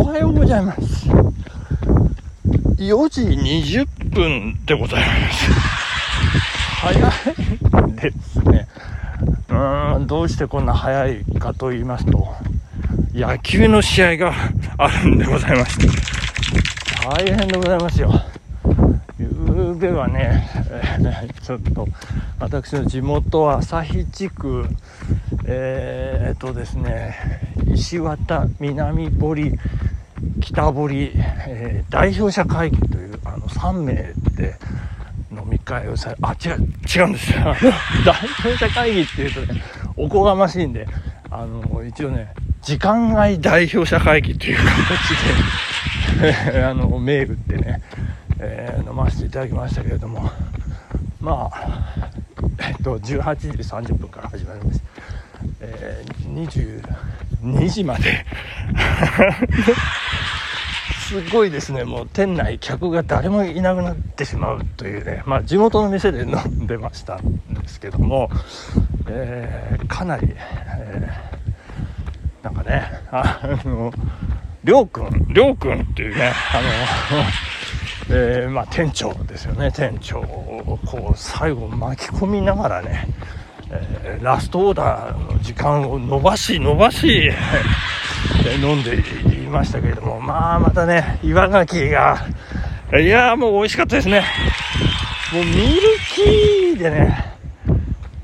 おはようございます。4時20分でございます。早いですね。うーん、どうしてこんな早いかと言いますと、野球の試合があるんでございまして、大変でございますよ。ゆうべはね、え ーちょっと私の地元旭地区、えー、っとですね、石渡南堀北堀、えー代表者会議というあの3名で飲み会をさあ違う違うんです。よ 代表者会議っていうとねおこがましいんであの一応ね時間外代表者会議という形で あの銘打ってね、えー飲ませていただきましたけれどもまあえっと18時30分から始まりまして、えー22時まで。すごいですね、もう店内、客が誰もいなくなってしまうというね、まあ、地元の店で飲んでましたんですけども、えーかなり、えーなんかね、あの、りょうくん、りょうくんっていうね、あの、えーまあ、店長ですよね、店長をこう最後巻き込みながらね、えーラストオーダーの時間を延ばし延ばし、え飲んでいましたけれども、まあまたね、岩牡蠣が、いやもう美味しかったですね。もうミルキーでね、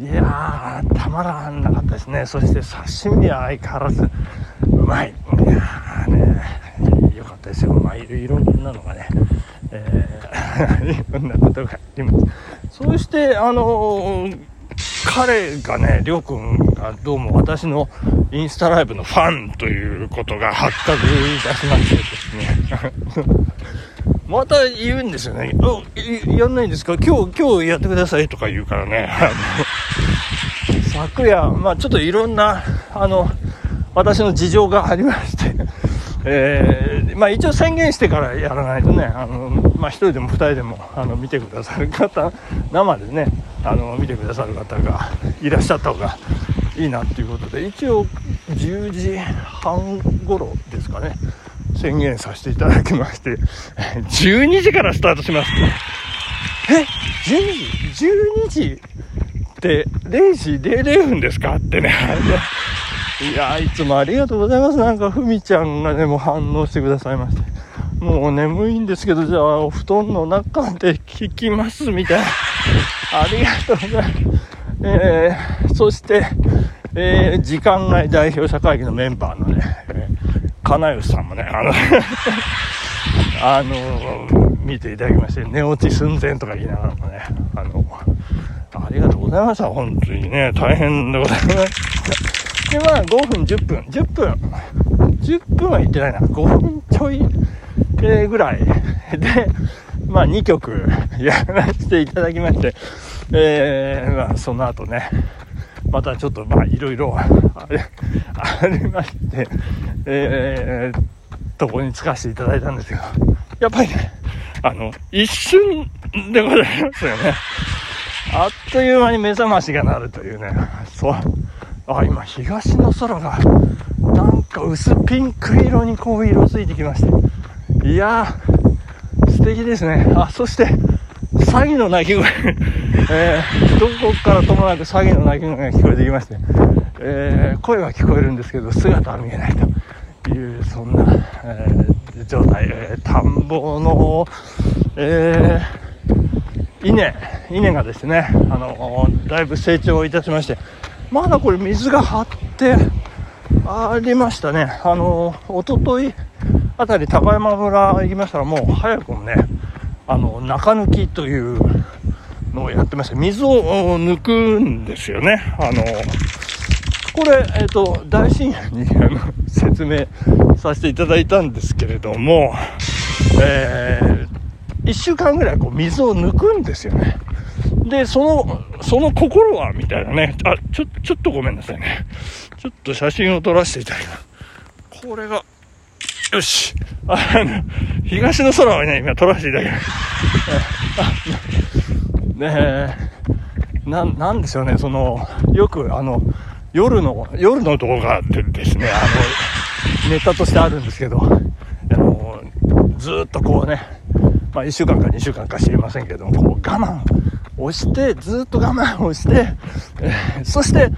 いや、たまらなかったですね。そして刺身は相変わらずうまい。いやね、よかったですよ。まあいろいろんなのがね、えー いろんなことがあります。そして、あのー彼がね、りょうくんがどうも私のインスタライブのファンということが発覚いたしましてですね。また言うんですよね。やんないんですか？今日、今日やってくださいとか言うからね。昨夜、まあちょっといろんな、あの、私の事情がありまして、えーまあ一応宣言してからやらないとね、あの、まあ一人でも二人でも、あの、見てくださる方、生でね、あの、見てくださる方がいらっしゃった方がいいなっていうことで、一応10時半頃ですかね、宣言させていただきまして、12時からスタートします。え ?12 時 ?12 時って0時00分ですか？ってね。いやいつもありがとうございます。なんか、ふみちゃんがね、もう反応してくださいまして。もう眠いんですけど、じゃあ、お布団の中で聞きます、みたいな。ありがとうございます。えー、そして、えー、時間外代表者会議のメンバーのね、えー、金吉さんもね、あの、あの、見ていただきまして、寝落ち寸前とか言いながらもね、あの、ありがとうございました。本当にね、大変でございます。で、まあ、5分、10分、10分、10分は言ってないな、5分ちょい、えーぐらいで、まあ、2曲 やらせていただきまして、えー、まあ、その後ね、またちょっと、まあ、いろいろ、あれ、ありまして、えー、とこに着かせていただいたんですけど、やっぱりね、あの、一瞬でございますよね。あっという間に目覚ましが鳴るというね、そう。あ、今、東の空が、なんか薄ピンク色にこう色づいてきまして。いやー、素敵ですね。あ、そして、詐欺の鳴き声、えー、どこからともなく詐欺の鳴き声が聞こえてきまして、えー、声は聞こえるんですけど、姿は見えないと。いう、そんな、えー状態、えー田んぼの、えー、稲、稲がですね、あの、だいぶ成長いたしまして、まだこれ水が張ってありましたね。あの、おとといあたり高山村行きましたらもう早くもね、あの、中抜きというのをやってまして、水を抜くんですよね。あの、これ、えっ、と、大深夜にあの 説明させていただいたんですけれども、えー、1週間ぐらいこう水を抜くんですよね。で、その、その心はみたいなね。あ、ちょ、ちょっとごめんなさいね。ちょっと写真を撮らせていただきます。これが、よし。あの、東の空をね、今撮らせていただきます。ねえ、なん、なんですよね、その、よくあの、夜の、夜の動画ってですね、あの、ネタとしてあるんですけど、あのずっとこうね、まあ、1週間か2週間か知りませんけどもこう我慢をしてずっと我慢をして、えー、そして、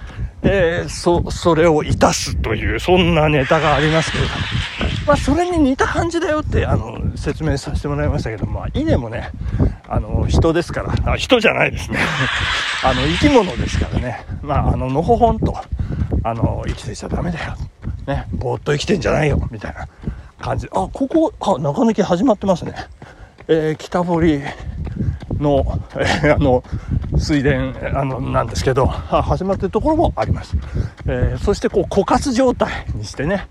えー、そそれをいたすというそんなネタがありますけれども、まあ、それに似た感じだよってあの説明させてもらいましたけど、まあ、稲もねあの人ですから。あ人じゃないですね。あの生き物ですからね。まああののほほんとあの生きてちゃダメだよ。ねぼーっと生きてんじゃないよ。みたいな感じ。あここあ中抜き始まってますね。えー、北堀の、えー、あの水田あのなんですけど始まってるところもあります、えー、そしてこう枯渇状態にしてね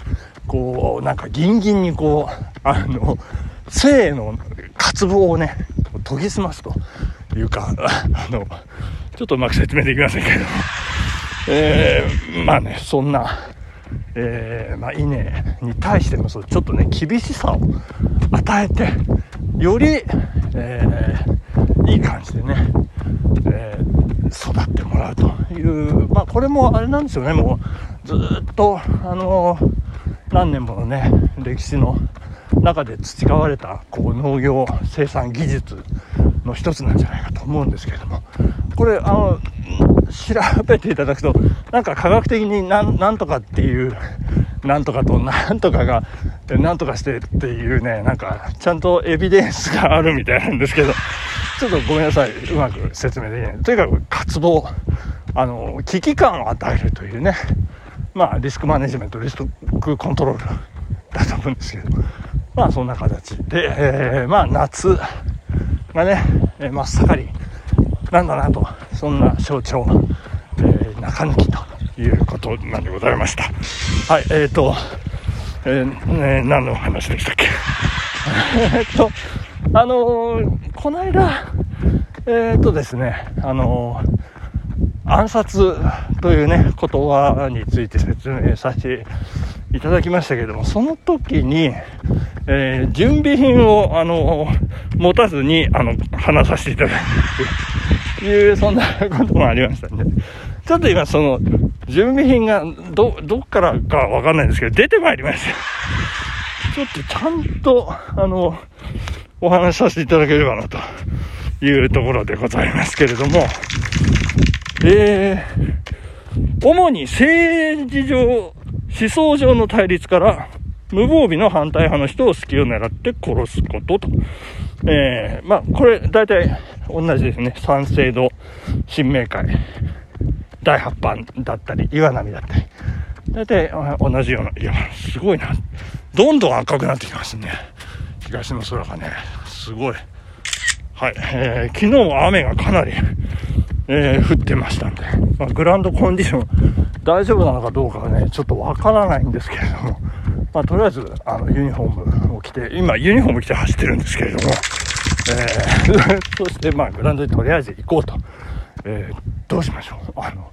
こうなんかギンギンにこうあの性の渇望をね研ぎ澄ますというかあのちょっとうまく説明できませんけど。えー、まあねそんなえー、まあ、稲に対してもそうちょっとね厳しさを与えてより、えー、いい感じでね、えー、育ってもらうという、まあ、これもあれなんですよね。もうずっと、あの何年ものね歴史の中で培われたこう農業生産技術の一つなんじゃないかと思うんですけれども。これあの調べていただくとなんか科学的になんとかっていうなんとかとなんとかがなんとかしてっていうねなんかちゃんとエビデンスがあるみたいなんですけど。ちょっとごめんなさいうまく説明できない。とにかく渇望あの危機感を与えるというね。まあリスクマネジメントリスクコントロール だと思うんですけどまあそんな形で、えー、まあ夏がね、えー、真っ盛りなんだなとそんな象徴、えー、中抜きということなんでございました。はいえっ、ー、と、えー、ね、何の話でしたっけ？えっとあのー、この間えっ、とですねあの暗殺というね言葉について説明させていただきましたけども、その時に、えー、準備品を、あの、持たずに、あの、話させていただくという、そんなこともありましたんで、ちょっと今、その、準備品が、ど、どっからかわかんないんですけど、出てまいりました。ちょっとちゃんと、あの、お話しさせていただければな、というところでございますけれども、えー、主に政治上、思想上の対立から、無防備の反対派の人を隙を狙って殺すことと。えー、まあ、これ、大体同じですね。三省堂、新明会、第8版だったり、岩波だったり。大体同じような、いや、すごいな。どんどん赤くなってきますね。東の空がね、すごい。はい、えー、昨日も雨がかなり、えー、降ってましたんで、まあ、グラウンドコンディション大丈夫なのかどうかはね、ちょっとわからないんですけれども、まあ、とりあえず、あの、ユニフォームを着て、今、ユニフォーム着て走ってるんですけれども、えー、そして、まあ、グラウンドにとりあえず行こうと。えー、どうしましょう。あの、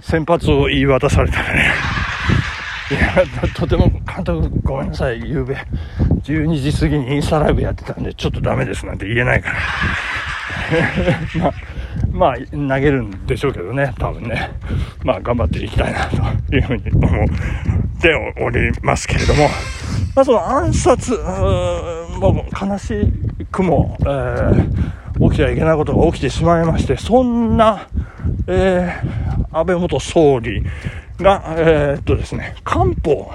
先発を言い渡されたらね、いや、とても、監督、ごめんなさい、夕べ、12時過ぎにインスタライブやってたんで、ちょっとダメですなんて言えないから。ま あまあ、投げるんでしょうけどね、多分ね。まあ、頑張っていきたいな、というふうに思っておりますけれども、まあ、その暗殺、もう悲しくも、えー、起きてはいけないことが起きてしまいまして、そんな、えー、安倍元総理が、えー、っとですね、官報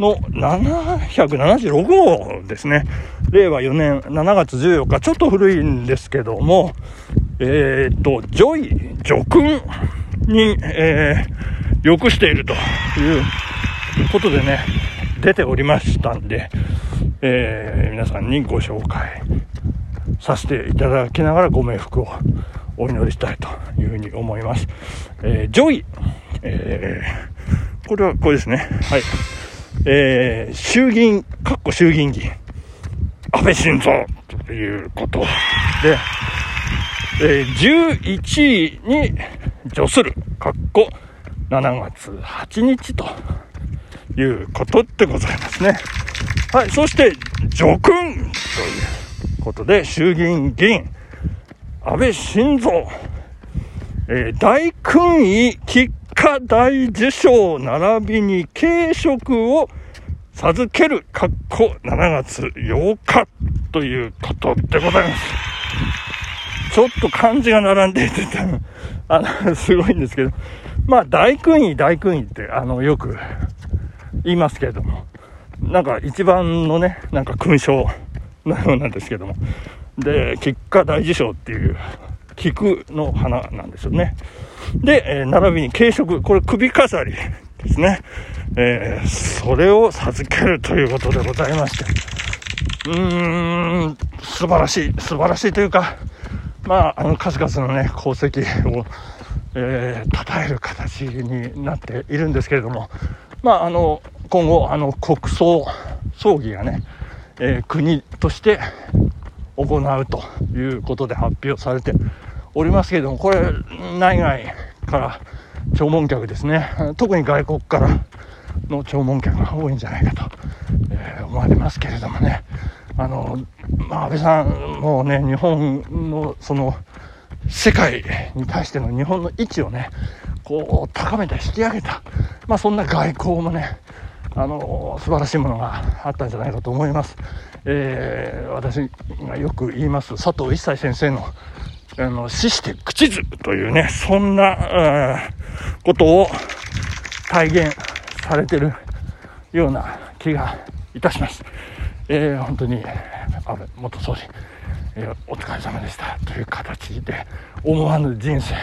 の776号ですね。令和4年7月14日、ちょっと古いんですけども、えー、っと、叙位、叙勲に、えー、浴しているということでね、出ておりましたんで、えー、皆さんにご紹介させていただきながらご冥福をお祈りしたいというふうに思います。えー、叙位、えー、これはこれですね。はい。えー、衆議院、かっこ衆議院議員、安倍晋三ということで、えー、11位に叙する、かっこ7月8日ということでございますね。はい、そして除勲ということで、衆議院議員、安倍晋三、えー、大勲位菊花大受賞並びに軽食を授ける、かっこ7月8日ということでございます。ちょっと漢字が並んでいて、あの、すごいんですけど、まあ、大勲位、大勲位って、あの、よく言いますけれども、なんか一番のね、なんか勲章のようなんですけども、で、結果大事賞っていう、菊の花なんですよね。で、えー、並びに軽食、これ首飾りですね。えー、それを授けるということでございまして、うーん、素晴らしい、素晴らしいというか、まあ、あの、数々のね、功績を、えー、称える形になっているんですけれども、まあ、あの、今後、あの、国葬、葬儀がね、えー、国として行うということで発表されておりますけれども、これ、内外から弔問客ですね、特に外国からの弔問客が多いんじゃないかと、えー、思われますけれどもね、あの、まあ、安倍さんもうね、日本のその、世界に対しての日本の位置をね、こう、高めた、引き上げた、まあ、そんな外交もね、あの、素晴らしいものがあったんじゃないかと思います。えー、私がよく言います、佐藤一切先生の、あの、死して口図というね、そんな、ことを体現されてるような気がいたします。えー、本当に安倍元総理、えー、お疲れ様でしたという形で思わぬ人生、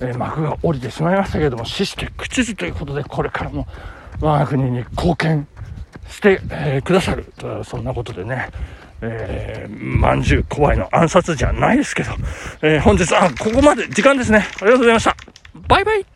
えー、幕が降りてしまいましたけれども死して口ずということでこれからも我が国に貢献して、えー、くださるそんなことでね、まんじゅう怖いの暗殺じゃないですけど、えー、本日、あ、ここまで時間ですね。ありがとうございました。バイバイ